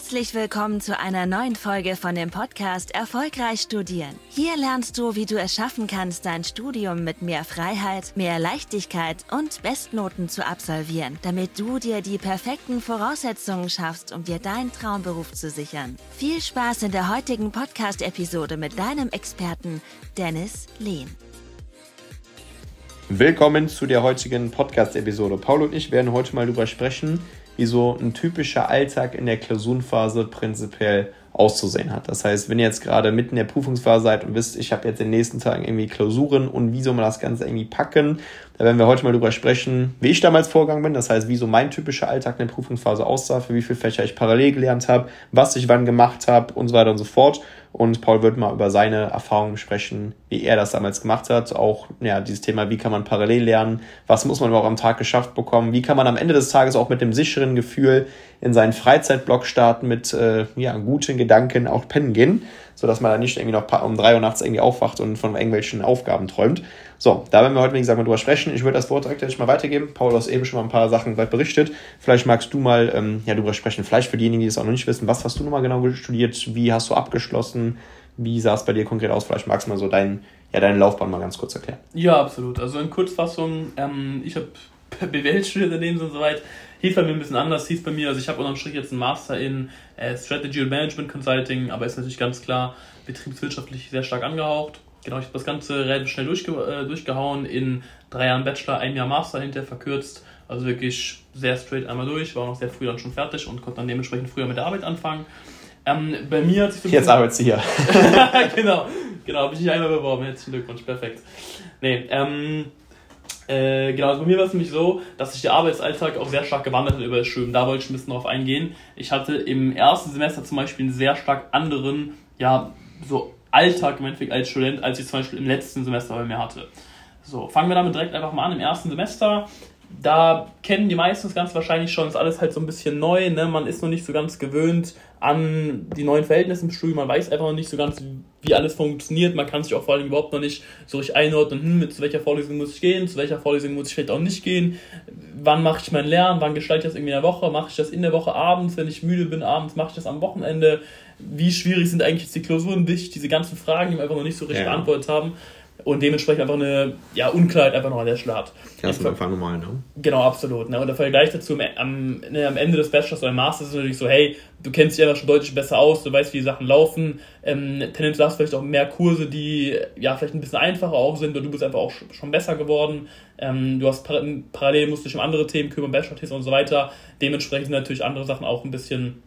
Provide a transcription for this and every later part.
Herzlich willkommen zu einer neuen Folge von dem Podcast Erfolgreich Studieren. Hier lernst du, wie du es schaffen kannst, dein Studium mit mehr Freiheit, mehr Leichtigkeit und Bestnoten zu absolvieren, damit du dir die perfekten Voraussetzungen schaffst, um dir deinen Traumberuf zu sichern. Viel Spaß in der heutigen Podcast-Episode mit deinem Experten Dennis Lehn. Willkommen zu der heutigen Podcast-Episode. Paul und ich werden heute mal darüber sprechen, wie so ein typischer Alltag in der Klausurenphase prinzipiell auszusehen hat. Das heißt, wenn ihr jetzt gerade mitten in der Prüfungsphase seid und wisst, ich habe jetzt in den nächsten Tagen irgendwie Klausuren und wie soll man das Ganze irgendwie packen, da werden wir heute mal darüber sprechen, wie ich damals vorgegangen bin. Das heißt, wie so mein typischer Alltag in der Prüfungsphase aussah, für wie viele Fächer ich parallel gelernt habe, was ich wann gemacht habe und so weiter und so fort. Und Paul wird mal über seine Erfahrungen sprechen, wie er das damals gemacht hat. Auch ja, dieses Thema, wie kann man parallel lernen, was muss man überhaupt am Tag geschafft bekommen, wie kann man am Ende des Tages auch mit dem sicheren Gefühl in seinen Freizeitblock starten, mit äh, ja, guten Gedanken auch pennen gehen, sodass man da nicht irgendwie noch um drei Uhr nachts irgendwie aufwacht und von irgendwelchen Aufgaben träumt. So, da werden wir heute, wie gesagt, mal drüber sprechen. Ich würde das Wort direkt mal weitergeben. Paul, du hast eben schon mal ein paar Sachen berichtet. Vielleicht magst du mal ähm, ja, drüber sprechen. Vielleicht für diejenigen, die das auch noch nicht wissen, was hast du nochmal genau studiert? Wie hast du abgeschlossen? Wie sah es bei dir konkret aus? Vielleicht magst du mal so dein, ja, deine Laufbahn mal ganz kurz erklären. Ja, absolut. Also in Kurzfassung, ähm, ich habe BWL studiert in dem und so weiter. Hieß bei mir ein bisschen anders, hieß bei mir, also ich habe unterm Strich jetzt einen Master in äh, Strategy und Management Consulting, aber ist natürlich ganz klar betriebswirtschaftlich sehr stark angehaucht. Genau, ich habe das Ganze relativ schnell durchge äh, durchgehauen, in drei Jahren Bachelor, ein Jahr Master hinterher verkürzt. Also wirklich sehr straight einmal durch, war noch sehr früh dann schon fertig und konnte dann dementsprechend früher mit der Arbeit anfangen. Ähm, bei mir hat sich so Jetzt arbeitest du hier. genau, genau, habe ich mich einmal beworben. Herzlichen Glückwunsch, perfekt. Nee, ähm, äh, genau, also bei mir war es nämlich so, dass sich der Arbeitsalltag auch sehr stark gewandelt hat über das Studium. Da wollte ich ein bisschen drauf eingehen. Ich hatte im ersten Semester zum Beispiel einen sehr stark anderen, ja, so Alltag im Endeffekt als Student, als ich zum Beispiel im letzten Semester bei mir hatte. So, fangen wir damit direkt einfach mal an. Im ersten Semester, da kennen die meisten es ganz wahrscheinlich schon, ist alles halt so ein bisschen neu, ne? man ist noch nicht so ganz gewöhnt an die neuen Verhältnisse im Studium, man weiß einfach noch nicht so ganz, wie alles funktioniert, man kann sich auch vor allem überhaupt noch nicht so richtig einordnen, hm, mit zu welcher Vorlesung muss ich gehen, zu welcher Vorlesung muss ich vielleicht auch nicht gehen, wann mache ich mein Lernen, wann gestalte ich das irgendwie in der Woche, mache ich das in der Woche abends, wenn ich müde bin abends, mache ich das am Wochenende, wie schwierig sind eigentlich jetzt die Klausuren? Dicht, diese ganzen Fragen, die wir einfach noch nicht so richtig ja. beantwortet haben und dementsprechend einfach eine ja, Unklarheit einfach noch an der Stelle hat. Erst am Anfang normal, ne? Genau, absolut. Ne? Und der Vergleich dazu am, ne, am Ende des Bachelors oder Masters ist natürlich so, hey, du kennst dich einfach schon deutlich besser aus, du weißt, wie die Sachen laufen. Ähm, tendenziell hast du vielleicht auch mehr Kurse, die ja vielleicht ein bisschen einfacher auch sind und du bist einfach auch schon besser geworden. Ähm, du hast parallel musst dich um andere Themen kümmern, Bachelor-Thesen und so weiter. Dementsprechend sind natürlich andere Sachen auch ein bisschen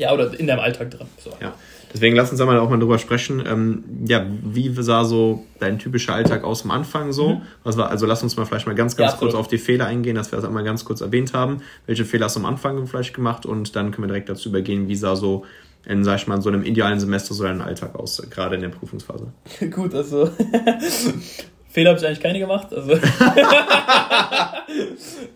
ja, oder in deinem Alltag drin. So. Ja. Deswegen lass uns einmal auch mal drüber sprechen. Ähm, ja, wie sah so dein typischer Alltag aus am Anfang so? Mhm. Was war, also lass uns mal vielleicht mal ganz, ganz ja, kurz auf die Fehler eingehen, dass wir das einmal ganz kurz erwähnt haben. Welche Fehler hast du am Anfang vielleicht gemacht? Und dann können wir direkt dazu übergehen, wie sah so in, sag ich mal, so einem idealen Semester so dein Alltag aus, gerade in der Prüfungsphase? Gut, also Fehler habe ich eigentlich keine gemacht. Also,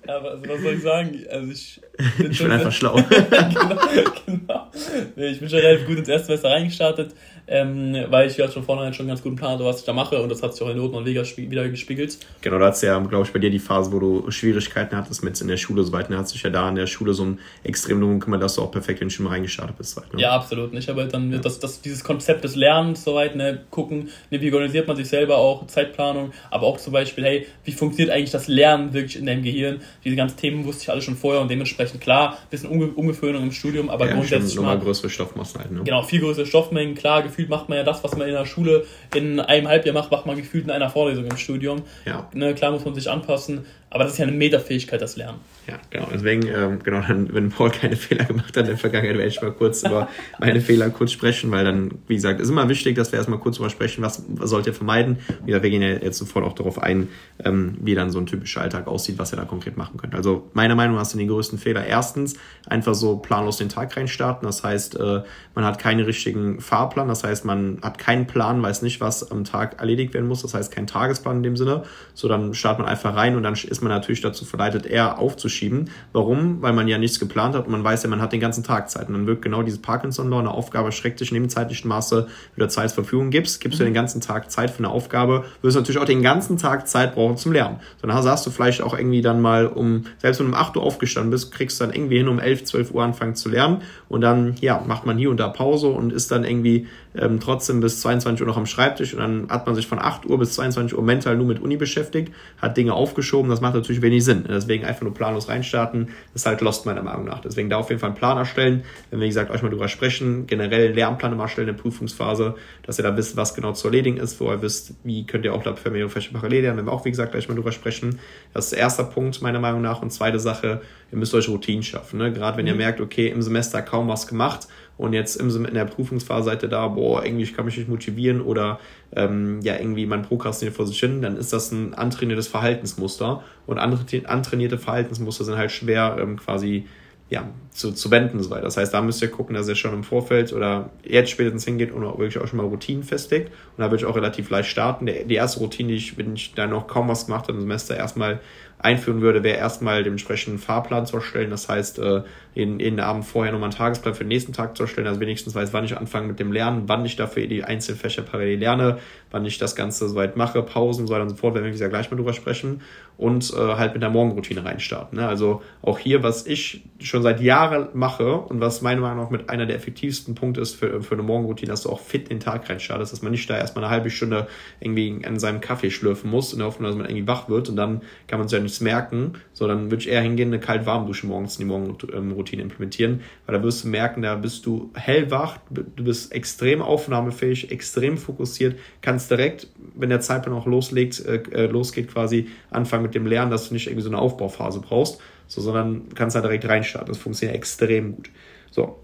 aber also, was soll ich sagen? Also ich bin, ich bin einfach schlau. genau, genau. Nee, ich bin schon relativ gut ins erste Semester reingestartet ähm, weil ich ja schon vornherein schon einen ganz guten Plan hatte, was ich da mache und das hat sich auch in Noten und Liga wieder gespiegelt. Genau, da hat ja, glaube ich, bei dir die Phase, wo du Schwierigkeiten hattest mit in der Schule, soweit, ne, hat sich ja da in der Schule so ein extrem darum gekümmert, dass du auch perfekt in den Schwimmer reingestartet bist. Soweit, ne? Ja, absolut. Ich habe halt dann ja. das, das, dieses Konzept des Lernens soweit, ne, gucken, ne, wie organisiert man sich selber auch, Zeitplanung, aber auch zum Beispiel, hey, wie funktioniert eigentlich das Lernen wirklich in deinem Gehirn? Diese ganzen Themen wusste ich alle schon vorher und dementsprechend, klar, ein bisschen Umge Umgewöhnung im Studium, aber ja, grundsätzlich. Nochmal größere Stoffmassen halt, ne? Genau, viel größere Stoffmengen, klar, gefühlt macht man ja das, was man in der Schule in einem Halbjahr macht, macht man gefühlt in einer Vorlesung im Studium. Ja. Ne, klar muss man sich anpassen, aber das ist ja eine Metafähigkeit, das Lernen. Ja, genau. Deswegen, ähm, genau, dann, wenn Paul keine Fehler gemacht hat in der Vergangenheit, werde ich mal kurz über meine Fehler kurz sprechen, weil dann, wie gesagt, ist immer wichtig, dass wir erstmal kurz drüber sprechen, was, was sollt ihr vermeiden. Wie wir gehen ja jetzt sofort auch darauf ein, ähm, wie dann so ein typischer Alltag aussieht, was ihr da konkret machen könnt. Also meiner Meinung nach du den größten Fehler. Erstens, einfach so planlos den Tag reinstarten. Das heißt, äh, man hat keinen richtigen Fahrplan. Das heißt, man hat keinen Plan, weiß nicht, was am Tag erledigt werden muss. Das heißt, kein Tagesplan in dem Sinne. So, dann startet man einfach rein und dann ist man natürlich dazu verleitet, eher aufzuschieben. Warum? Weil man ja nichts geplant hat und man weiß ja, man hat den ganzen Tag Zeit. Und dann wirkt genau diese Parkinson-Law, eine Aufgabe schreckt dich in dem zeitlichen Maße, wie du Zeit zur Verfügung gibst, gibst mhm. du den ganzen Tag Zeit für eine Aufgabe, wirst du natürlich auch den ganzen Tag Zeit brauchen zum Lernen. So, dann hast du vielleicht auch irgendwie dann mal um, selbst wenn du um 8 Uhr aufgestanden bist, kriegst du dann irgendwie hin, um 11, 12 Uhr anfangen zu lernen und dann, ja, macht man hier und da Pause und ist dann irgendwie ähm, trotzdem bis 22 Uhr noch am Schreibtisch und dann hat man sich von 8 Uhr bis 22 Uhr mental nur mit Uni beschäftigt, hat Dinge aufgeschoben, das macht natürlich wenig Sinn. Deswegen einfach nur planlos reinstarten, das ist halt lost meiner Meinung nach. Deswegen da auf jeden Fall einen Plan erstellen, wenn wir, wie gesagt, euch mal drüber sprechen, generell einen Lernplan immer erstellen in der Prüfungsphase, dass ihr da wisst, was genau zu erledigen ist, wo ihr wisst, wie könnt ihr auch da für mehrere Fächer parallel lernen, wenn wir auch, wie gesagt, gleich mal drüber sprechen. Das ist der erste Punkt meiner Meinung nach und zweite Sache, ihr müsst euch Routinen schaffen. Ne? Gerade wenn ihr mhm. merkt, okay, im Semester kaum was gemacht, und jetzt in der Prüfungsphase seid ihr da, boah, irgendwie kann mich nicht motivieren oder ähm, ja, irgendwie man prokrastiniert vor sich hin, dann ist das ein antrainiertes Verhaltensmuster und antrainierte Verhaltensmuster sind halt schwer ähm, quasi ja, zu, zu wenden so weiter. Das heißt, da müsst ihr gucken, dass ihr schon im Vorfeld oder jetzt spätestens hingeht und auch wirklich auch schon mal Routinen festlegt. Und da würde ich auch relativ leicht starten. Die, die erste Routine, die ich, wenn ich da noch kaum was gemacht habe im Semester, erstmal einführen würde, wäre erstmal dementsprechend einen Fahrplan zu erstellen. Das heißt, äh, jeden, jeden Abend vorher nochmal einen Tagesplan für den nächsten Tag zu erstellen, also wenigstens weiß, wann ich anfange mit dem Lernen, wann ich dafür die einzelnen Fächer parallel lerne, wann ich das Ganze soweit mache, Pausen und so weiter und so fort, werden wir ja gleich mal drüber sprechen und äh, halt mit der Morgenroutine reinstarten. Ne? Also auch hier, was ich schon seit Jahren mache und was meiner Meinung nach mit einer der effektivsten Punkte ist für, für eine Morgenroutine, dass du auch fit den Tag reinstartest, dass man nicht da erstmal eine halbe Stunde irgendwie an seinem Kaffee schlürfen muss in der Hoffnung, dass man irgendwie wach wird und dann kann man sich ja nichts merken, sondern würde ich eher hingehen, eine kalt-warme Dusche morgens in die Morgenroutine implementieren, weil da wirst du merken, da bist du hellwach, du bist extrem aufnahmefähig, extrem fokussiert, kannst direkt, wenn der Zeitplan auch loslegt, äh, äh losgeht quasi, anfangen mit dem Lernen, dass du nicht irgendwie so eine Aufbauphase brauchst, so, sondern kannst da direkt reinstarten. Das funktioniert extrem gut. So.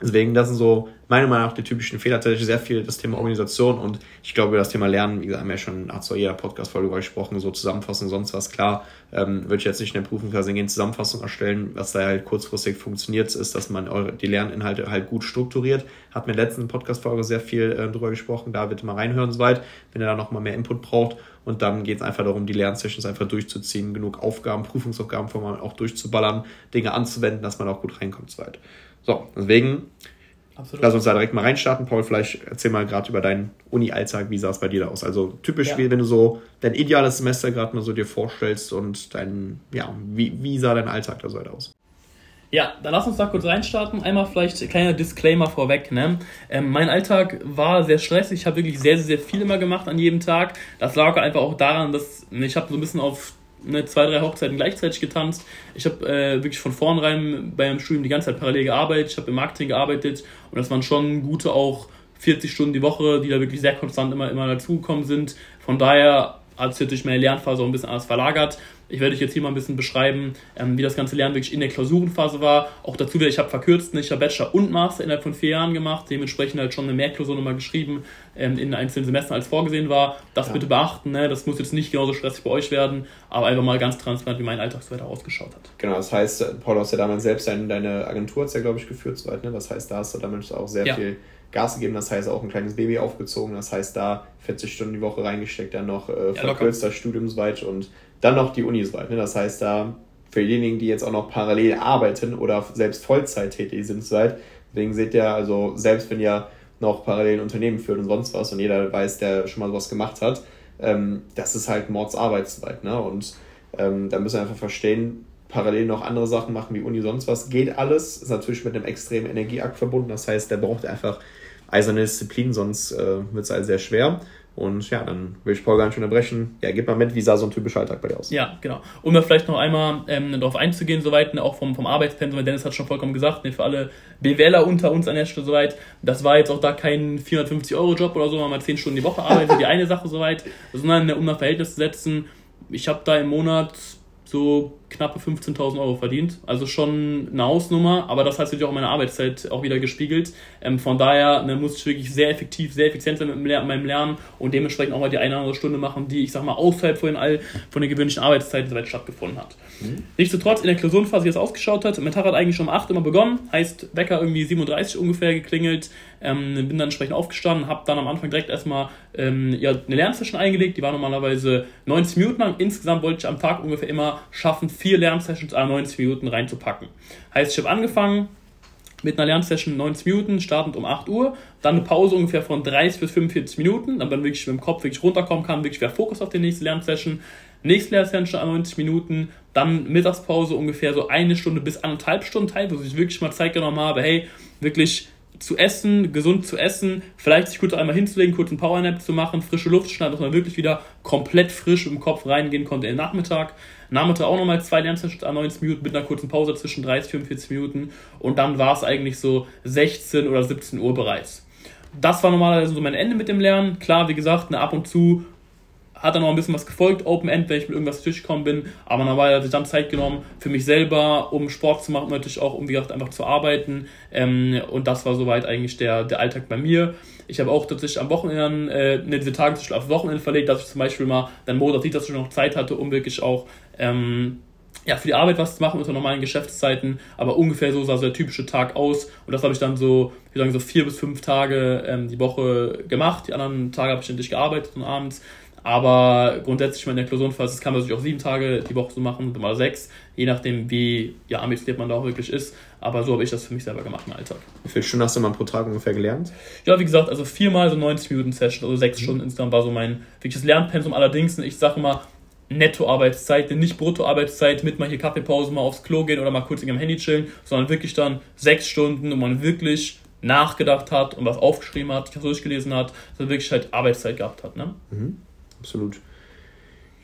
Deswegen, das sind so meiner Meinung nach die typischen Fehler. Tatsächlich sehr viel das Thema Organisation und ich glaube, das Thema Lernen, wie gesagt, haben wir ja schon nach so jeder Podcast-Folge gesprochen, so Zusammenfassung, sonst was. Klar, ähm, würde ich jetzt nicht in der Prüfungsphase gehen, Zusammenfassung erstellen. Was da halt kurzfristig funktioniert, ist, dass man eure, die Lerninhalte halt gut strukturiert. Hat mir in der letzten Podcast-Folge sehr viel äh, drüber gesprochen. Da bitte mal reinhören soweit, wenn ihr da nochmal mehr Input braucht. Und dann geht es einfach darum, die Lernsessions einfach durchzuziehen, genug Aufgaben, Prüfungsaufgaben vor allem auch durchzuballern, Dinge anzuwenden, dass man auch gut reinkommt soweit. So, deswegen Absolut. Lass uns da direkt mal reinstarten. Paul, vielleicht erzähl mal gerade über deinen Uni-Alltag. Wie sah es bei dir da aus? Also typisch, ja. wie wenn du so dein ideales Semester gerade mal so dir vorstellst und dein, ja, wie, wie sah dein Alltag da so aus? Ja, dann lass uns da kurz reinstarten. Einmal vielleicht ein kleiner Disclaimer vorweg. Ne? Ähm, mein Alltag war sehr stressig. Ich habe wirklich sehr, sehr, sehr viel immer gemacht an jedem Tag. Das lag einfach auch daran, dass ich habe so ein bisschen auf ne, zwei, drei Hochzeiten gleichzeitig getanzt. Ich habe äh, wirklich von vornherein beim Studium die ganze Zeit parallel gearbeitet. Ich habe im Marketing gearbeitet und das waren schon gute auch 40 Stunden die Woche, die da wirklich sehr konstant immer, immer dazugekommen sind. Von daher hat sich natürlich meine Lernphase auch ein bisschen anders verlagert. Ich werde euch jetzt hier mal ein bisschen beschreiben, ähm, wie das ganze Lernen wirklich in der Klausurenphase war. Auch dazu, ich habe verkürzt, ich habe Bachelor und Master innerhalb von vier Jahren gemacht, dementsprechend halt schon eine Mehrklausur nochmal geschrieben ähm, in einzelnen Semestern als vorgesehen war. Das ja. bitte beachten, ne? das muss jetzt nicht genauso stressig bei euch werden, aber einfach mal ganz transparent, wie mein Alltag so weiter ausgeschaut hat. Genau, das heißt, Paul, hast ja damals selbst deine Agentur, hat ja glaube ich geführt, soweit, ne? das heißt, da hast du damals auch sehr ja. viel Gas gegeben, das heißt auch ein kleines Baby aufgezogen, das heißt da 40 Stunden die Woche reingesteckt, dann noch äh, verkürzter ja, Studiumsweit und dann noch die Unis weit. Ne? Das heißt, da für diejenigen, die jetzt auch noch parallel arbeiten oder selbst Vollzeit tätig sind, soweit, deswegen seht ihr, also selbst wenn ihr noch parallel ein Unternehmen führt und sonst was und jeder weiß, der schon mal sowas gemacht hat, ähm, das ist halt Mordsarbeitszeit. Ne? Und ähm, da müssen wir einfach verstehen, parallel noch andere Sachen machen wie Uni, sonst was, geht alles, ist natürlich mit einem extremen Energieakt verbunden. Das heißt, der braucht einfach eiserne Disziplin, sonst äh, wird es halt sehr schwer. Und ja, dann will ich Paul gar nicht unterbrechen. Ja, gib mal mit, wie sah so ein typischer Alltag bei dir aus? Ja, genau. Um da vielleicht noch einmal ähm, darauf einzugehen, soweit, ne, auch vom, vom Arbeitspensum, Dennis hat schon vollkommen gesagt, ne, für alle BWLer unter uns an der Stelle soweit, das war jetzt auch da kein 450-Euro-Job oder so, man 10 Stunden die Woche arbeitet, die eine Sache soweit, sondern ne, um ein Verhältnis zu setzen, ich habe da im Monat so knappe 15.000 Euro verdient. Also schon eine Hausnummer, aber das hat sich auch meine Arbeitszeit auch wieder gespiegelt. Ähm, von daher ne, muss ich wirklich sehr effektiv, sehr effizient sein mit meinem Lernen und dementsprechend auch mal die eine oder andere Stunde machen, die ich sag mal außerhalb von, all, von der gewöhnlichen Arbeitszeit soweit stattgefunden hat. Mhm. Nichtsdestotrotz, in der Klausurenphase, wie es ausgeschaut hat, mein Tag hat eigentlich schon um 8 immer begonnen, heißt Wecker irgendwie 37 ungefähr geklingelt, ähm, bin dann entsprechend aufgestanden, habe dann am Anfang direkt erstmal ähm, ja, eine Lernsession eingelegt, die war normalerweise 90 Minuten lang. Insgesamt wollte ich am Tag ungefähr immer schaffen, vier Lernsessions an 90 Minuten reinzupacken. Heißt, ich habe angefangen mit einer Lernsession 90 Minuten, startend um 8 Uhr, dann eine Pause ungefähr von 30 bis 45 Minuten, damit man wirklich mit dem Kopf wirklich runterkommen kann, wirklich mehr Fokus auf die nächste Lernsession. Nächste Lernsession an 90 Minuten, dann Mittagspause ungefähr so eine Stunde bis anderthalb Stunden Zeit, wo ich wirklich mal Zeit genommen habe, hey, wirklich zu essen, gesund zu essen, vielleicht sich kurz einmal hinzulegen, kurz einen Powernap zu machen, frische Luft schneiden, dass man wirklich wieder komplett frisch im Kopf reingehen konnte in den Nachmittag. Nachmittag auch nochmal zwei Lernsessions an 90 Minuten mit einer kurzen Pause zwischen 30 und 45 Minuten und dann war es eigentlich so 16 oder 17 Uhr bereits. Das war normalerweise so mein Ende mit dem Lernen. Klar, wie gesagt, ab und zu hat dann noch ein bisschen was gefolgt, Open End, wenn ich mit irgendwas durchgekommen bin. Aber normalerweise habe ich dann Zeit genommen für mich selber, um Sport zu machen, natürlich auch, um wie gesagt, einfach zu arbeiten. Ähm, und das war soweit eigentlich der, der Alltag bei mir. Ich habe auch tatsächlich am Wochenende, äh, ne, diese Tage auf Wochenende verlegt, dass ich zum Beispiel mal dann Montag, Dienstag schon noch Zeit hatte, um wirklich auch ähm, ja, für die Arbeit was zu machen unter normalen Geschäftszeiten, aber ungefähr so sah so der typische Tag aus. Und das habe ich dann so, wie sagen, so vier bis fünf Tage ähm, die Woche gemacht. Die anderen Tage habe ich endlich gearbeitet und abends. Aber grundsätzlich, in der Klausurenphase, das kann man sich auch sieben Tage die Woche so machen, mal sechs, je nachdem, wie ja, ambitioniert man da auch wirklich ist. Aber so habe ich das für mich selber gemacht im Alltag. Wie viele Stunden hast du mal pro Tag ungefähr gelernt? Ja, wie gesagt, also viermal so 90 Minuten Session, also sechs mhm. Stunden insgesamt war so mein wirkliches Lernpensum. Allerdings, ich sage immer, Nettoarbeitszeit, nicht Bruttoarbeitszeit mit mal hier Kaffeepause, mal aufs Klo gehen oder mal kurz in am Handy chillen, sondern wirklich dann sechs Stunden, wo man wirklich nachgedacht hat und was aufgeschrieben hat, durchgelesen hat, so wirklich halt Arbeitszeit gehabt hat. Ne? Mhm absolut.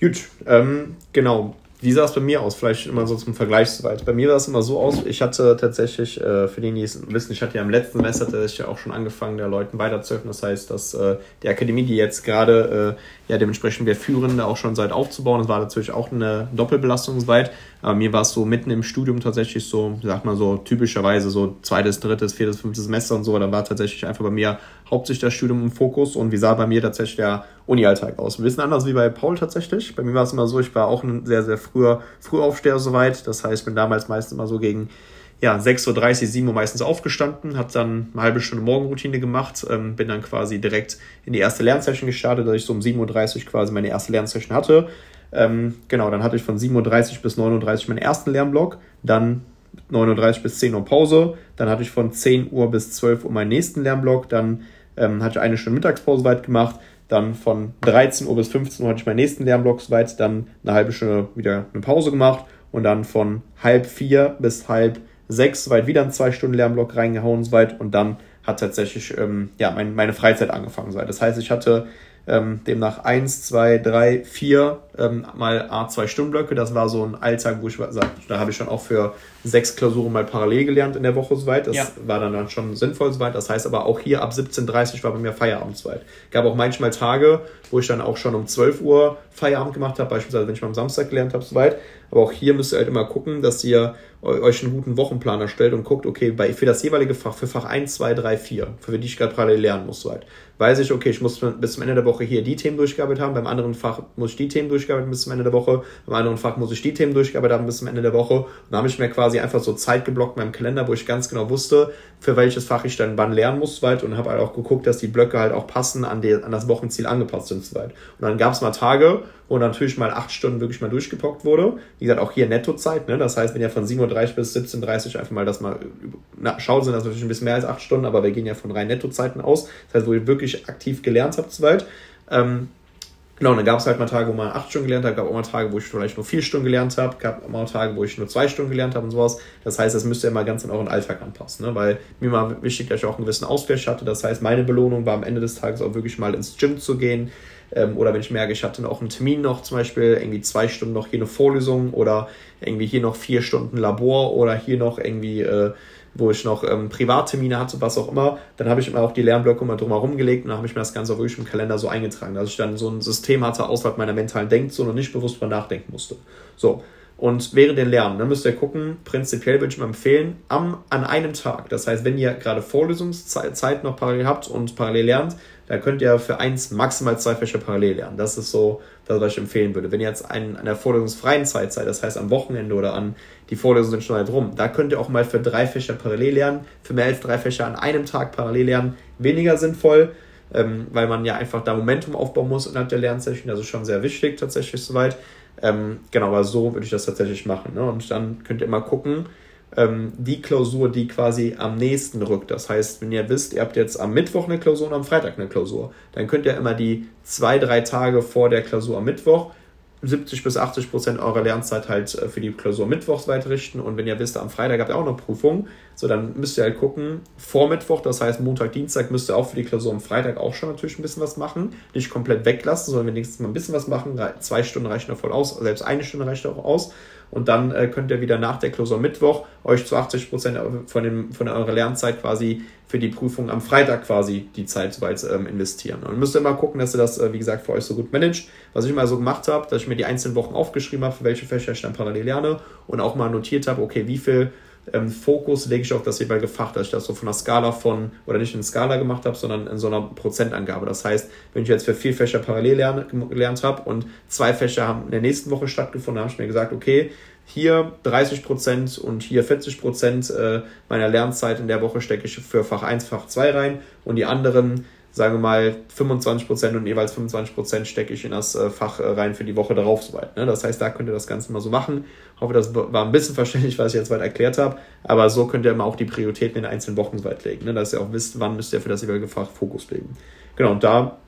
Gut, ähm, genau. Wie sah es bei mir aus? Vielleicht immer so zum Vergleich soweit. Bei mir sah es immer so aus, ich hatte tatsächlich, äh, für die, die es wissen, ich hatte ja im letzten Semester tatsächlich auch schon angefangen, der Leuten weiterzuhelfen. Das heißt, dass äh, die Akademie, die jetzt gerade äh, ja dementsprechend wir führen, auch schon seit aufzubauen, das war natürlich auch eine Doppelbelastung soweit. Aber mir war es so mitten im Studium tatsächlich so, sag mal so, typischerweise so zweites, drittes, viertes, fünftes Semester und so. Da war tatsächlich einfach bei mir hauptsächlich das Studium im Fokus und wie sah bei mir tatsächlich der Uni-Alltag aus. Ein bisschen anders wie bei Paul tatsächlich. Bei mir war es immer so, ich war auch ein sehr, sehr früher Frühaufsteher soweit. Das heißt, bin damals meistens immer so gegen ja, 6.30 Uhr, 7 Uhr meistens aufgestanden, habe dann eine halbe Stunde Morgenroutine gemacht, ähm, bin dann quasi direkt in die erste Lernsession gestartet, dass ich so um 7.30 Uhr quasi meine erste Lernsession hatte. Ähm, genau, dann hatte ich von 7.30 Uhr bis 9.30 Uhr meinen ersten Lernblock, dann 9.30 Uhr bis 10 Uhr Pause, dann hatte ich von 10 Uhr bis 12 Uhr meinen nächsten Lernblock, dann ähm, hatte ich eine Stunde Mittagspause weit gemacht, dann von 13 Uhr bis 15 Uhr hatte ich meinen nächsten Lernblock soweit, dann eine halbe Stunde wieder eine Pause gemacht und dann von halb vier bis halb sechs soweit wieder einen zwei Stunden Lernblock reingehauen soweit und dann hat tatsächlich ähm, ja, mein, meine Freizeit angefangen soweit. Das heißt, ich hatte ähm, demnach 1, 2, 3, 4 ähm, mal A2 Stundenblöcke. Das war so ein Alltag, wo ich sag, da habe ich schon auch für sechs Klausuren mal parallel gelernt in der Woche soweit. Das ja. war dann, dann schon sinnvoll soweit. Das heißt aber auch hier ab 17.30 Uhr war bei mir Feierabend soweit. Gab auch manchmal Tage, wo ich dann auch schon um 12 Uhr Feierabend gemacht habe, beispielsweise wenn ich mal am Samstag gelernt habe soweit. Aber auch hier müsst ihr halt immer gucken, dass ihr euch einen guten Wochenplan erstellt und guckt, okay, bei, für das jeweilige Fach, für Fach 1, 2, 3, 4, für die ich gerade parallel lernen muss, soweit weiß ich, okay, ich muss bis zum Ende der Woche hier die Themen durchgearbeitet haben, beim anderen Fach muss ich die Themen durchgearbeitet haben bis zum Ende der Woche, beim anderen Fach muss ich die Themen durchgearbeitet haben bis zum Ende der Woche. Und da habe ich mir quasi einfach so Zeit geblockt in meinem Kalender, wo ich ganz genau wusste, für welches Fach ich dann wann lernen muss, weit und habe halt auch geguckt, dass die Blöcke halt auch passen, an, die, an das Wochenziel angepasst sind, so weit. Und dann gab es mal Tage, wo natürlich mal acht Stunden wirklich mal durchgepockt wurde. Wie gesagt, auch hier Nettozeit, ne? Das heißt, wenn ihr von 7.30 bis 17.30 Uhr einfach mal das mal na, schaut, sind das natürlich ein bisschen mehr als acht Stunden, aber wir gehen ja von rein Nettozeiten aus. Das heißt, wo ihr wirklich aktiv gelernt habt, soweit. Ähm, Genau, dann gab es halt mal Tage, wo man acht Stunden gelernt hat, gab auch mal Tage, wo ich vielleicht nur vier Stunden gelernt habe, gab auch mal Tage, wo ich nur zwei Stunden gelernt habe und sowas. Das heißt, das müsst ihr immer ganz an euren Alltag anpassen, ne? weil mir war wichtig, dass ich auch einen gewissen Ausgleich hatte. Das heißt, meine Belohnung war am Ende des Tages auch wirklich mal ins Gym zu gehen, ähm, oder wenn ich merke, ich hatte noch einen Termin noch, zum Beispiel irgendwie zwei Stunden noch hier eine Vorlesung oder irgendwie hier noch vier Stunden Labor oder hier noch irgendwie, äh, wo ich noch ähm, Privattermine hatte, was auch immer, dann habe ich immer auch die Lernblöcke mal drumherum gelegt und dann habe ich mir das Ganze auch wirklich im Kalender so eingetragen, dass ich dann so ein System hatte außerhalb meiner mentalen Denkzone und nicht bewusst drüber nachdenken musste. So, Und während den Lernen, dann müsst ihr gucken, prinzipiell würde ich mal empfehlen, am, an einem Tag. Das heißt, wenn ihr gerade Vorlesungszeit noch parallel habt und parallel lernt, dann könnt ihr für eins maximal zwei Fächer parallel lernen. Das ist so das, was ich empfehlen würde. Wenn ihr jetzt an der vorlesungsfreien Zeit seid, das heißt am Wochenende oder an die Vorlesungen sind schon halt rum, da könnt ihr auch mal für drei Fächer parallel lernen. Für mehr als drei Fächer an einem Tag parallel lernen, weniger sinnvoll, ähm, weil man ja einfach da Momentum aufbauen muss innerhalb der. Das ist schon sehr wichtig tatsächlich soweit. Ähm, genau, aber so würde ich das tatsächlich machen. Ne? Und dann könnt ihr mal gucken, ähm, die Klausur, die quasi am nächsten rückt. Das heißt, wenn ihr wisst, ihr habt jetzt am Mittwoch eine Klausur und am Freitag eine Klausur, dann könnt ihr immer die zwei, drei Tage vor der Klausur am Mittwoch 70 bis 80 Prozent eurer Lernzeit halt äh, für die Klausur mittwochs weit richten. Und wenn ihr wisst, am Freitag habt ihr auch eine Prüfung, so dann müsst ihr halt gucken, vor Mittwoch, das heißt Montag, Dienstag, müsst ihr auch für die Klausur am Freitag auch schon natürlich ein bisschen was machen. Nicht komplett weglassen, sondern wenigstens mal ein bisschen was machen. Zwei Stunden reichen da voll aus, selbst eine Stunde reicht auch aus. Und dann äh, könnt ihr wieder nach der Klausur Mittwoch euch zu 80 Prozent von, von eurer Lernzeit quasi für die Prüfung am Freitag quasi die Zeit soweit ähm, investieren. Und müsst ihr immer gucken, dass ihr das, äh, wie gesagt, für euch so gut managt. Was ich mal so gemacht habe, dass ich mir die einzelnen Wochen aufgeschrieben habe, für welche Fächer ich dann parallel lerne und auch mal notiert habe, okay, wie viel ähm, Fokus lege ich auf das jeweilige Fach, dass ich das so von einer Skala von, oder nicht in Skala gemacht habe, sondern in so einer Prozentangabe. Das heißt, wenn ich jetzt für vier Fächer parallel lerne, gelernt habe und zwei Fächer haben in der nächsten Woche stattgefunden, habe ich mir gesagt, okay, hier 30 Prozent und hier 40 Prozent äh, meiner Lernzeit in der Woche stecke ich für Fach 1, Fach 2 rein und die anderen sagen wir mal, 25% und jeweils 25% stecke ich in das äh, Fach äh, rein für die Woche darauf soweit. Ne? Das heißt, da könnt ihr das Ganze mal so machen. Ich hoffe, das war ein bisschen verständlich, was ich jetzt weit erklärt habe. Aber so könnt ihr immer auch die Prioritäten in einzelnen Wochen soweit legen, ne? dass ihr auch wisst, wann müsst ihr für das jeweilige Fach Fokus legen. Genau, und da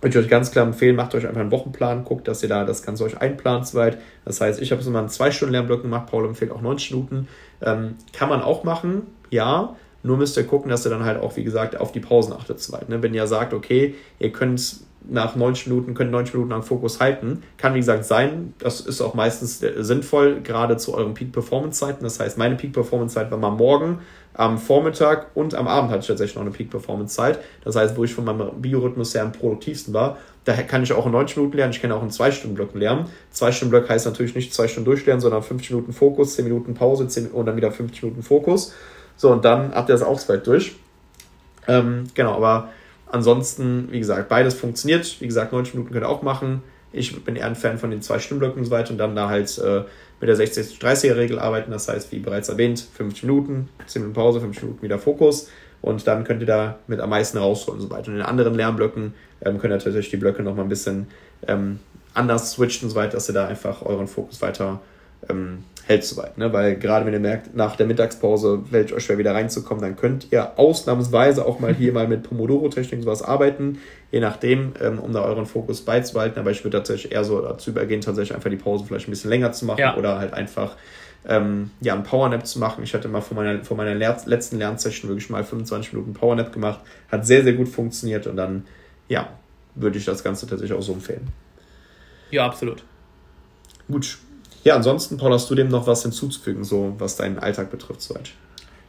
würde ich euch ganz klar empfehlen, macht euch einfach einen Wochenplan, guckt, dass ihr da das Ganze euch einplant soweit. Das heißt, ich habe es immer in zwei Stunden Lernblöcken gemacht, Paul empfiehlt auch 90 Minuten. Ähm, kann man auch machen, ja. Nur müsst ihr gucken, dass ihr dann halt auch, wie gesagt, auf die Pausen achtet soweit. Ne? Wenn ihr sagt, okay, ihr könnt nach 90 Minuten, könnt 90 Minuten lang Fokus halten, kann wie gesagt sein, das ist auch meistens sinnvoll, gerade zu euren Peak-Performance-Zeiten. Das heißt, meine Peak-Performance-Zeit war mal morgen, am Vormittag und am Abend hatte ich tatsächlich noch eine Peak-Performance-Zeit. Das heißt, wo ich von meinem Biorhythmus her am produktivsten war, da kann ich auch in 90 Minuten lernen, ich kann auch in 2-Stunden-Blöcken lernen. 2-Stunden-Block heißt natürlich nicht 2 Stunden durchlernen, sondern 50 Minuten Fokus, 10 Minuten Pause 10 und dann wieder 50 Minuten Fokus. So, und dann habt ihr das auch soweit durch. Ähm, genau, aber ansonsten, wie gesagt, beides funktioniert. Wie gesagt, 90 Minuten könnt ihr auch machen. Ich bin eher ein Fan von den zwei Stimmblöcken und so weiter und dann da halt äh, mit der 60-30er-Regel arbeiten. Das heißt, wie bereits erwähnt, 50 Minuten, 10 Minuten Pause, 50 Minuten wieder Fokus und dann könnt ihr da mit am meisten rausholen und so weiter. Und in anderen Lernblöcken ähm, könnt ihr tatsächlich die Blöcke nochmal ein bisschen ähm, anders switchen und so weiter, dass ihr da einfach euren Fokus weiter ähm, hält soweit. Ne? Weil gerade wenn ihr merkt, nach der Mittagspause fällt euch schwer wieder reinzukommen, dann könnt ihr ausnahmsweise auch mal hier mal mit Pomodoro-Technik sowas arbeiten, je nachdem, ähm, um da euren Fokus beizubehalten. Aber ich würde tatsächlich eher so dazu übergehen, tatsächlich einfach die Pause vielleicht ein bisschen länger zu machen ja. oder halt einfach ähm, ja, einen Powernap zu machen. Ich hatte mal vor meiner, vor meiner letzten Lernsession wirklich mal 25 Minuten Powernap gemacht. Hat sehr, sehr gut funktioniert und dann, ja, würde ich das Ganze tatsächlich auch so empfehlen. Ja, absolut. Gut, ja, ansonsten, Paul, hast du dem noch was hinzuzufügen, so was deinen Alltag betrifft, soweit?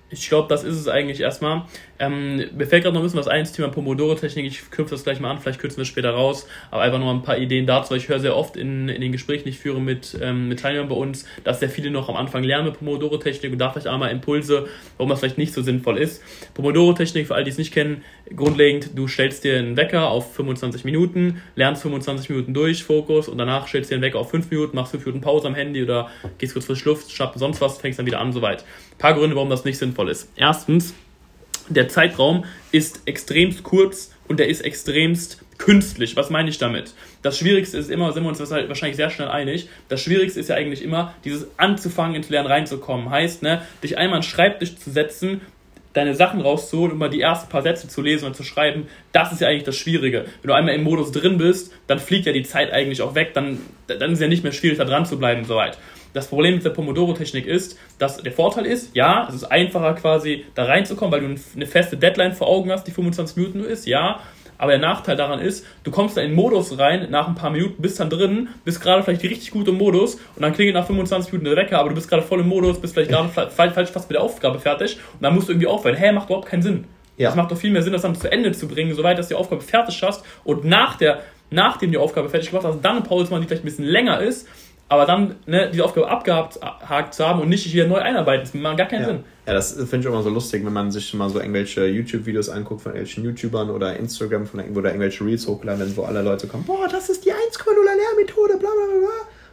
Ich glaube, das ist es eigentlich erstmal. Ähm, mir fällt gerade noch ein bisschen was ein, das Thema Pomodoro-Technik. Ich knüpfe das gleich mal an, vielleicht kürzen wir es später raus. Aber einfach noch ein paar Ideen dazu, weil ich höre sehr oft in, in den Gesprächen, die ich führe mit, ähm, mit Teilnehmern bei uns, dass sehr viele noch am Anfang lernen mit Pomodoro-Technik und da vielleicht einmal Impulse, warum das vielleicht nicht so sinnvoll ist. Pomodoro-Technik, für alle, die es nicht kennen, grundlegend, du stellst dir einen Wecker auf 25 Minuten, lernst 25 Minuten durch, Fokus und danach stellst dir einen Wecker auf 5 Minuten, machst 5 Minuten Pause am Handy oder gehst kurz frische Luft, schnappst sonst was, fängst dann wieder an, soweit. Ein paar Gründe, warum das nicht sinnvoll ist. Erstens, der Zeitraum ist extremst kurz und der ist extremst künstlich. Was meine ich damit? Das Schwierigste ist immer, sind wir uns wahrscheinlich sehr schnell einig, das Schwierigste ist ja eigentlich immer, dieses anzufangen, ins Lernen reinzukommen. Heißt, ne, dich einmal an den Schreibtisch zu setzen, deine Sachen rauszuholen und mal die ersten paar Sätze zu lesen und zu schreiben, das ist ja eigentlich das Schwierige. Wenn du einmal im Modus drin bist, dann fliegt ja die Zeit eigentlich auch weg, dann, dann ist ja nicht mehr schwierig, da dran zu bleiben soweit. Das Problem mit der Pomodoro-Technik ist, dass der Vorteil ist, ja, es ist einfacher quasi da reinzukommen, weil du eine feste Deadline vor Augen hast, die 25 Minuten nur ist, ja. Aber der Nachteil daran ist, du kommst da in den Modus rein, nach ein paar Minuten bist dann drin, bist gerade vielleicht richtig gut im Modus und dann klingelt nach 25 Minuten der Wecker, aber du bist gerade voll im Modus, bist vielleicht gerade falsch fast mit der Aufgabe fertig und dann musst du irgendwie aufhören. Hä, macht überhaupt keinen Sinn. Ja. Es macht doch viel mehr Sinn, das dann zu Ende zu bringen, soweit, dass du die Aufgabe fertig hast und nach der, nachdem die Aufgabe fertig gemacht hast, dann eine Pause machen, die vielleicht ein bisschen länger ist, aber dann ne, diese Aufgabe abgehakt zu haben und nicht wieder neu einarbeiten, das macht gar keinen ja. Sinn. Ja, das finde ich immer so lustig, wenn man sich mal so irgendwelche YouTube-Videos anguckt von irgendwelchen YouTubern oder Instagram, von irgendwo da irgendwelche Reels hochladen, wo alle Leute kommen, boah, das ist die 1,0 Lehrmethode, bla bla bla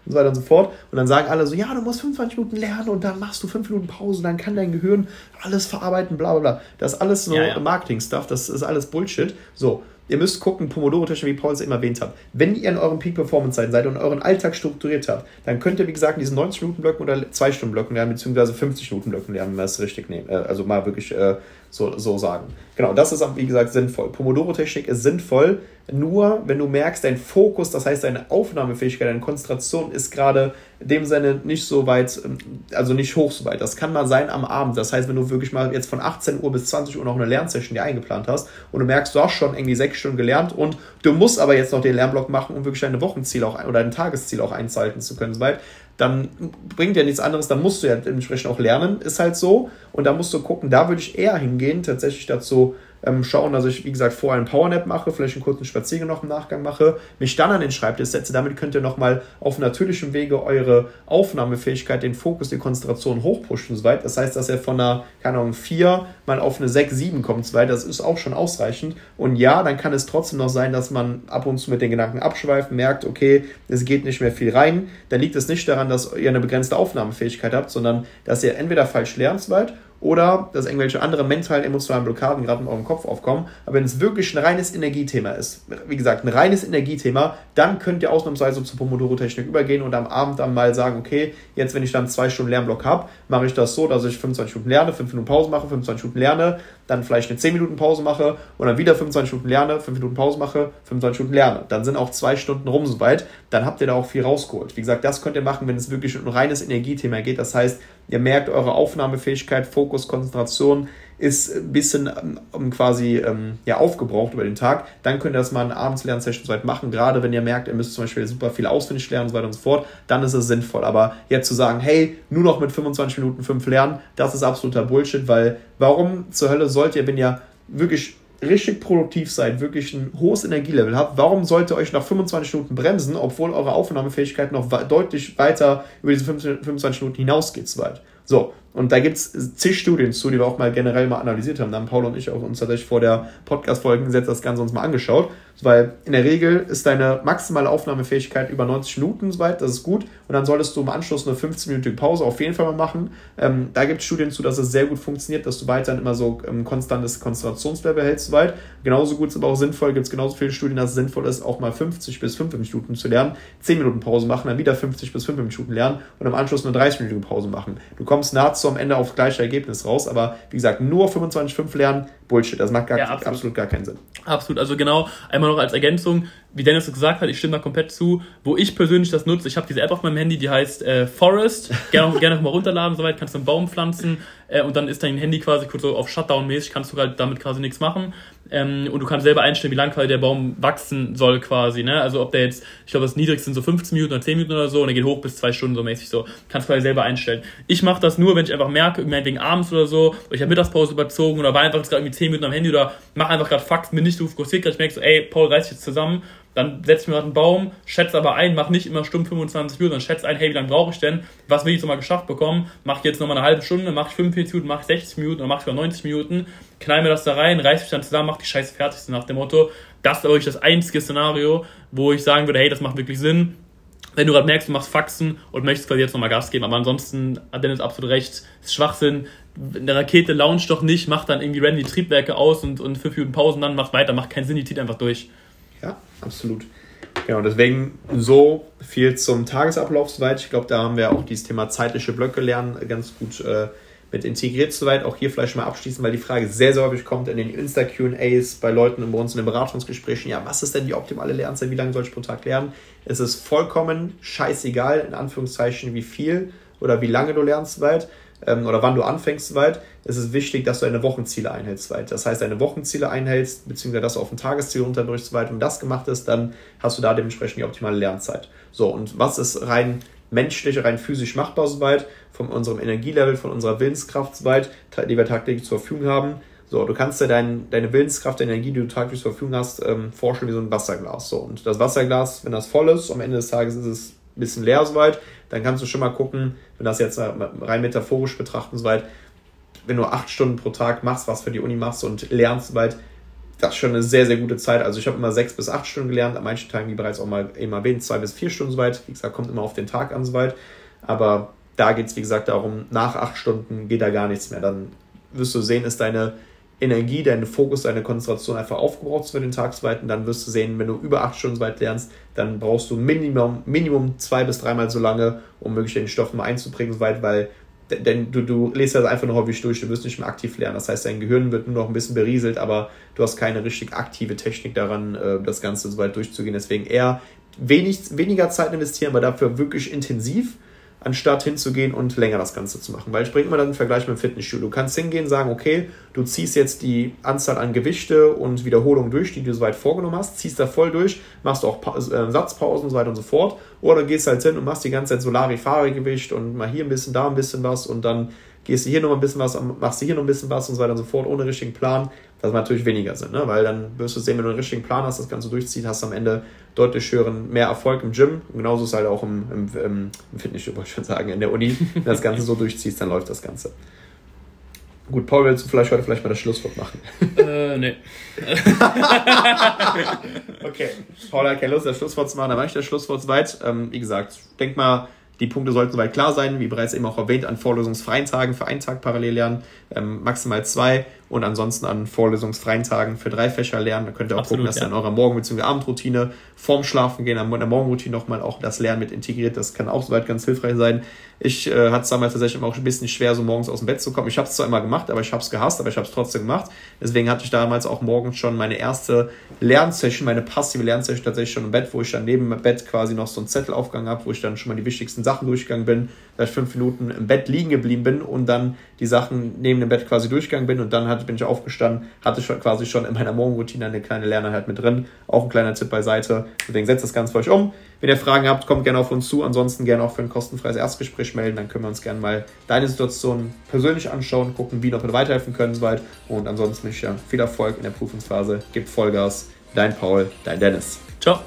und so weiter und so fort. Und dann sagen alle so, ja, du musst 25 Minuten lernen und dann machst du 5 Minuten Pause, dann kann dein Gehirn alles verarbeiten, bla bla bla. Das ist alles so ja, ja. Marketing-Stuff, das ist alles Bullshit. So, ihr müsst gucken, Pomodoro-Technik, wie Paul es eben erwähnt hat. Wenn ihr in euren Peak-Performance-Zeiten seid und euren Alltag strukturiert habt, dann könnt ihr, wie gesagt, diesen 90-Minuten-Blöcken oder 2-Stunden-Blöcken lernen, beziehungsweise 50-Minuten-Blöcken lernen, wenn wir es richtig nehmen. Äh, also mal wirklich äh, so, so sagen. Genau, das ist, wie gesagt, sinnvoll. Pomodoro-Technik ist sinnvoll, nur wenn du merkst, dein Fokus, das heißt deine Aufnahmefähigkeit, deine Konzentration ist gerade in dem Sinne nicht so weit, ähm, also nicht hoch so weit. Das kann mal sein am Abend. Das heißt, wenn du wirklich mal jetzt von 18 Uhr bis 20 Uhr noch eine Lernsession dir eingeplant hast und du merkst, du hast schon irgendwie sechs Stunden gelernt und du musst aber jetzt noch den Lernblock machen, um wirklich deine Wochenziel auch oder dein Tagesziel auch einzuhalten zu können, soweit, dann bringt ja nichts anderes, dann musst du ja dementsprechend auch lernen, ist halt so. Und da musst du gucken, da würde ich eher hingehen, tatsächlich dazu ähm, schauen, dass ich, wie gesagt, vorher einen Powernap mache, vielleicht einen kurzen Spaziergang noch im Nachgang mache, mich dann an den Schreibtisch setze. Damit könnt ihr nochmal auf natürlichem Wege eure Aufnahmefähigkeit, den Fokus, die Konzentration hochpushen und so weiter. Das heißt, dass ihr von einer, keine Ahnung, 4 mal auf eine 6, 7 kommt und so weiter. Das ist auch schon ausreichend. Und ja, dann kann es trotzdem noch sein, dass man ab und zu mit den Gedanken abschweift, merkt, okay, es geht nicht mehr viel rein. Dann liegt es nicht daran, dass ihr eine begrenzte Aufnahmefähigkeit habt, sondern dass ihr entweder falsch lernt so weit oder dass irgendwelche anderen mentalen, emotionalen Blockaden gerade in eurem Kopf aufkommen. Aber wenn es wirklich ein reines Energiethema ist, wie gesagt, ein reines Energiethema, dann könnt ihr ausnahmsweise zur Pomodoro-Technik übergehen und am Abend dann mal sagen, okay, jetzt wenn ich dann zwei Stunden Lernblock habe, mache ich das so, dass ich 25 Minuten lerne, 5 Minuten Pause mache, 25 Minuten lerne, dann vielleicht eine 10 Minuten Pause mache und dann wieder 25 Minuten lerne, 5 Minuten Pause mache, 25 Minuten lerne. Dann sind auch zwei Stunden rum soweit. Dann habt ihr da auch viel rausgeholt. Wie gesagt, das könnt ihr machen, wenn es wirklich um ein reines Energiethema geht. Das heißt, ihr merkt eure Aufnahmefähigkeit, Fokus, Konzentration ist ein bisschen ähm, quasi ähm, ja, aufgebraucht über den Tag, dann könnt ihr das mal in abends Lernsession so weit machen. Gerade wenn ihr merkt, ihr müsst zum Beispiel super viel auswendig lernen und so weiter und so fort, dann ist es sinnvoll. Aber jetzt zu sagen, hey, nur noch mit 25 Minuten 5 lernen, das ist absoluter Bullshit, weil warum zur Hölle sollt ihr, wenn ihr wirklich richtig produktiv seid, wirklich ein hohes Energielevel habt, warum sollt ihr euch nach 25 Minuten bremsen, obwohl eure Aufnahmefähigkeit noch deutlich weiter über diese 25 Minuten hinausgeht? So weit. So, und da gibt es zig Studien zu, die wir auch mal generell mal analysiert haben. Da haben Paul und ich auch uns tatsächlich vor der Podcast-Folge gesetzt, das Ganze uns mal angeschaut. Weil in der Regel ist deine maximale Aufnahmefähigkeit über 90 Minuten soweit, das ist gut. Und dann solltest du im Anschluss eine 15-minütige Pause auf jeden Fall mal machen. Ähm, da gibt es Studien zu, dass es sehr gut funktioniert, dass du weiterhin immer so ähm, konstantes Konzentrationslevel hältst soweit. Genauso gut ist aber auch sinnvoll, gibt es genauso viele Studien, dass es sinnvoll ist, auch mal 50 bis 55 Minuten zu lernen, 10 Minuten Pause machen, dann wieder 50 bis 55 Minuten lernen und im Anschluss eine 30-minütige Pause machen. Du kommst nahezu am Ende aufs gleiche Ergebnis raus, aber wie gesagt, nur 25,5 lernen, Bullshit. Das macht gar, ja, absolut. absolut gar keinen Sinn. Absolut. Also genau, einmal noch als Ergänzung, wie Dennis gesagt hat, ich stimme da komplett zu. Wo ich persönlich das nutze, ich habe diese App auf meinem Handy, die heißt äh, Forest. Gerne, gerne mal runterladen, soweit kannst du einen Baum pflanzen äh, und dann ist dein Handy quasi kurz so auf Shutdown-mäßig, kannst du halt damit quasi nichts machen. Ähm, und du kannst selber einstellen, wie lang quasi der Baum wachsen soll quasi. Ne? Also ob der jetzt, ich glaube, das niedrigste sind so 15 Minuten oder 10 Minuten oder so und der geht hoch bis zwei Stunden so mäßig so. Kannst quasi selber einstellen. Ich mache das nur, wenn ich einfach merke, wegen abends oder so, oder ich habe Mittagspause überzogen oder war einfach gerade irgendwie 10 Minuten am Handy oder mach einfach gerade Fax, bin nicht so fokussiert, ich merke so, ey, Paul, reiß dich jetzt zusammen dann setze ich mir einen Baum, schätze aber ein, mach nicht immer stumm 25 Minuten, sondern schätze ein, hey, wie lange brauche ich denn? Was will ich jetzt nochmal geschafft bekommen? Mach jetzt nochmal eine halbe Stunde, mach ich 45 Minuten, mach ich 60 Minuten oder mach ich mal 90 Minuten, knall mir das da rein, reiß mich dann zusammen, mach die Scheiße fertig, so nach dem Motto. Das ist aber das einzige Szenario, wo ich sagen würde, hey, das macht wirklich Sinn. Wenn du gerade merkst, du machst Faxen und möchtest quasi jetzt nochmal Gas geben, aber ansonsten hat Dennis absolut recht, ist Schwachsinn. Eine Rakete launcht doch nicht, macht dann irgendwie random die Triebwerke aus und, und fünf Minuten Pausen, dann macht weiter, macht keinen Sinn, die zieht einfach durch. Ja, absolut. Genau, deswegen so viel zum Tagesablauf soweit. Ich glaube, da haben wir auch dieses Thema zeitliche Blöcke lernen ganz gut äh, mit integriert soweit. Auch hier vielleicht mal abschließen, weil die Frage sehr, sehr häufig kommt in den Insta-QAs bei Leuten bei uns in den Beratungsgesprächen. Ja, was ist denn die optimale Lernzeit? Wie lange soll ich pro Tag lernen? Es ist vollkommen scheißegal, in Anführungszeichen, wie viel oder wie lange du lernst soweit ähm, oder wann du anfängst weit, ist es wichtig, dass du deine Wochenziele einhältst weit. Das heißt, deine Wochenziele einhältst, beziehungsweise dass du auf ein Tagesziel runterbrichst weit und das gemacht ist, dann hast du da dementsprechend die optimale Lernzeit. So, und was ist rein menschlich, rein physisch machbar soweit, von unserem Energielevel, von unserer Willenskraft soweit, die wir tagtäglich zur Verfügung haben. So, du kannst dir dein, deine Willenskraft, deine Energie, die du tagtäglich zur Verfügung hast, ähm, vorstellen wie so ein Wasserglas. So, und das Wasserglas, wenn das voll ist, am Ende des Tages ist es ein bisschen leer soweit, dann kannst du schon mal gucken, wenn das jetzt rein metaphorisch betrachten soweit, wenn du acht Stunden pro Tag machst, was für die Uni machst und lernst soweit, das ist schon eine sehr, sehr gute Zeit. Also ich habe immer sechs bis acht Stunden gelernt, an manchen Tagen, wie bereits auch mal eben erwähnt, zwei bis vier Stunden soweit. Wie gesagt, kommt immer auf den Tag an soweit. Aber da geht es, wie gesagt, darum, nach acht Stunden geht da gar nichts mehr. Dann wirst du sehen, ist deine Energie, dein Fokus, deine Konzentration einfach aufgebraucht für den Tag soweit. Und dann wirst du sehen, wenn du über acht Stunden weit lernst, dann brauchst du Minimum, Minimum zwei bis dreimal so lange, um möglich den Stoff mal einzubringen, soweit, weil denn du, du lest das einfach nur häufig durch, du wirst nicht mehr aktiv lernen. Das heißt, dein Gehirn wird nur noch ein bisschen berieselt, aber du hast keine richtig aktive Technik daran, äh, das Ganze so weit durchzugehen. Deswegen eher wenig, weniger Zeit investieren, aber dafür wirklich intensiv anstatt hinzugehen und länger das Ganze zu machen. Weil ich bringe mal dann einen Vergleich mit dem Fitnessstudio. Du kannst hingehen, sagen, okay, du ziehst jetzt die Anzahl an Gewichte und Wiederholungen durch, die du soweit vorgenommen hast, ziehst da voll durch, machst auch pa äh, Satzpausen und so weiter und so fort. Oder gehst halt hin und machst die ganze Zeit Solari-Fahregewicht und mal hier ein bisschen, da ein bisschen was und dann gehst du hier noch ein bisschen was, machst du hier noch ein bisschen was und so weiter und so fort, ohne richtigen Plan, das macht natürlich weniger Sinn, ne? weil dann wirst du sehen, wenn du einen richtigen Plan hast, das Ganze durchzieht, hast du am Ende deutlich höheren, mehr Erfolg im Gym. Und genauso ist es halt auch im, im, im Fitnessstudio, wollte ich schon sagen, in der Uni. Wenn du das Ganze so durchziehst, dann läuft das Ganze. Gut, Paul, willst du vielleicht heute vielleicht mal das Schlusswort machen? Äh, nee. okay, Paul hat keine Lust, das Schlusswort zu machen, dann mache ich das Schlusswort weit. Ähm, wie gesagt, denk mal, die Punkte sollten soweit klar sein, wie bereits eben auch erwähnt, an vorlesungsfreien Tagen für einen Tag parallel lernen, ähm, maximal zwei und ansonsten an vorlesungsfreien Tagen für drei Fächer lernen. Da könnt ihr auch Absolut, gucken, dass ja. ihr in eurer Morgen- bzw. Abendroutine vorm Schlafen gehen, an der Morgenroutine nochmal auch das Lernen mit integriert. Das kann auch soweit ganz hilfreich sein. Ich äh, hatte es damals tatsächlich auch ein bisschen schwer, so morgens aus dem Bett zu kommen. Ich habe es zwar immer gemacht, aber ich habe es gehasst, aber ich habe es trotzdem gemacht. Deswegen hatte ich damals auch morgens schon meine erste Lernsession, meine passive Lernsession tatsächlich schon im Bett, wo ich dann neben dem Bett quasi noch so einen Zettel aufgegangen habe, wo ich dann schon mal die wichtigsten Sachen durchgegangen bin, dass ich fünf Minuten im Bett liegen geblieben bin und dann die Sachen neben dem Bett quasi durchgegangen bin und dann hat, bin ich aufgestanden, hatte schon quasi schon in meiner Morgenroutine eine kleine Lerneinheit mit drin. Auch ein kleiner Tipp beiseite. Deswegen setzt das Ganze für euch um. Wenn ihr Fragen habt, kommt gerne auf uns zu. Ansonsten gerne auch für ein kostenfreies Erstgespräch melden. Dann können wir uns gerne mal deine Situation persönlich anschauen, gucken, wie noch wir weiterhelfen können soweit. Und ansonsten wünsche ich dir viel Erfolg in der Prüfungsphase. Gib Vollgas. Dein Paul, dein Dennis. Ciao.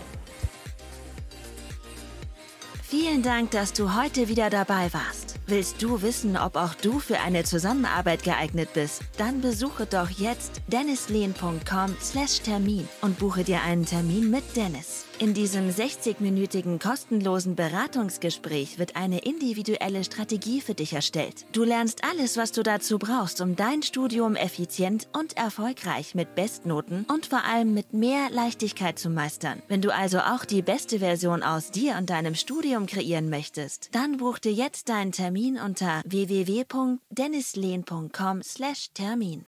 Vielen Dank, dass du heute wieder dabei warst. Willst du wissen, ob auch du für eine Zusammenarbeit geeignet bist? Dann besuche doch jetzt dennislehn.com/termin und buche dir einen Termin mit Dennis. In diesem 60-minütigen kostenlosen Beratungsgespräch wird eine individuelle Strategie für dich erstellt. Du lernst alles, was du dazu brauchst, um dein Studium effizient und erfolgreich mit Bestnoten und vor allem mit mehr Leichtigkeit zu meistern. Wenn du also auch die beste Version aus dir und deinem Studium kreieren möchtest, dann buch dir jetzt deinen Termin unter www.dennislehn.com/termin.